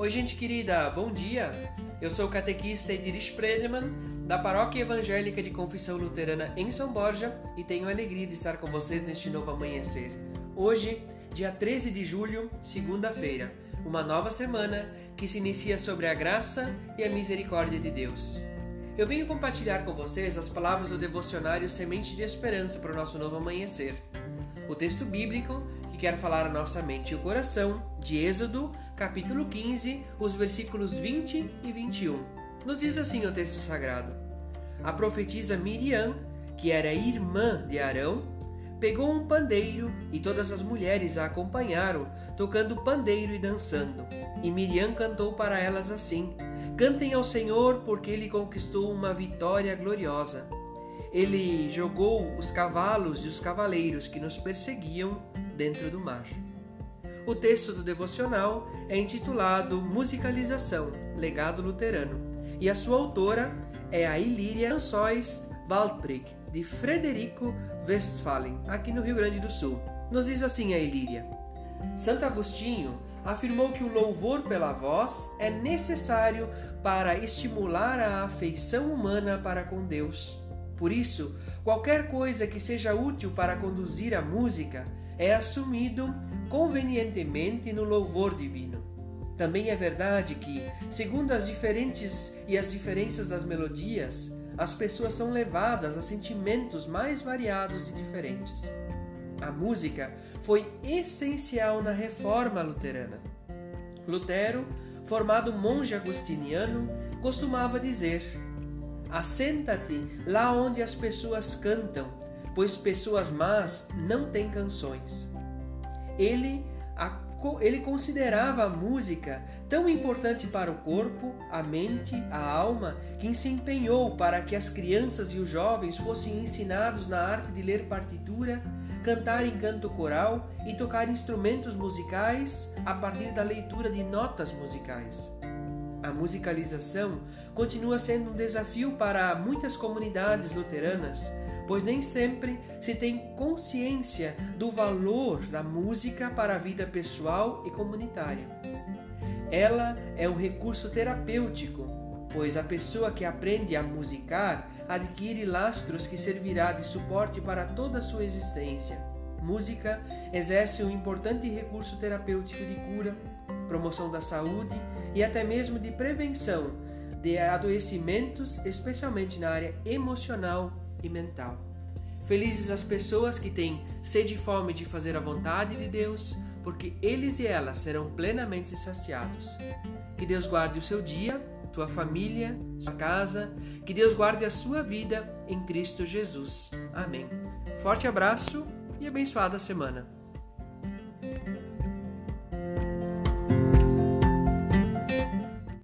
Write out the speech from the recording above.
Oi, gente querida, bom dia! Eu sou o catequista Ediris Predeman, da Paróquia Evangélica de Confissão Luterana em São Borja, e tenho a alegria de estar com vocês neste novo amanhecer. Hoje, dia 13 de julho, segunda-feira, uma nova semana que se inicia sobre a graça e a misericórdia de Deus. Eu venho compartilhar com vocês as palavras do devocionário Semente de Esperança para o nosso novo amanhecer. O texto bíblico que quer falar a nossa mente e o coração, de Êxodo, capítulo 15, os versículos 20 e 21. Nos diz assim o texto sagrado: A profetisa Miriam, que era irmã de Arão, pegou um pandeiro e todas as mulheres a acompanharam, tocando pandeiro e dançando. E Miriam cantou para elas assim: Cantem ao Senhor, porque ele conquistou uma vitória gloriosa. Ele jogou os cavalos e os cavaleiros que nos perseguiam dentro do mar. O texto do devocional é intitulado Musicalização, Legado Luterano, e a sua autora é a Ilíria Ansóis Waldbrich, de Frederico Westphalen, aqui no Rio Grande do Sul. Nos diz assim a Ilíria: Santo Agostinho afirmou que o louvor pela voz é necessário para estimular a afeição humana para com Deus. Por isso, qualquer coisa que seja útil para conduzir a música é assumido convenientemente no louvor divino. Também é verdade que, segundo as diferentes e as diferenças das melodias, as pessoas são levadas a sentimentos mais variados e diferentes. A música foi essencial na reforma luterana. Lutero, formado monge agostiniano, costumava dizer: Assenta-te lá onde as pessoas cantam, pois pessoas más não têm canções. Ele, a, ele considerava a música tão importante para o corpo, a mente, a alma, que se empenhou para que as crianças e os jovens fossem ensinados na arte de ler partitura, cantar em canto coral e tocar instrumentos musicais a partir da leitura de notas musicais. A musicalização continua sendo um desafio para muitas comunidades luteranas, pois nem sempre se tem consciência do valor da música para a vida pessoal e comunitária. Ela é um recurso terapêutico, pois a pessoa que aprende a musicar adquire lastros que servirá de suporte para toda a sua existência. Música exerce um importante recurso terapêutico de cura, promoção da saúde e até mesmo de prevenção de adoecimentos, especialmente na área emocional e mental. Felizes as pessoas que têm sede e fome de fazer a vontade de Deus, porque eles e elas serão plenamente saciados. Que Deus guarde o seu dia, sua família, sua casa, que Deus guarde a sua vida em Cristo Jesus. Amém. Forte abraço e abençoada semana.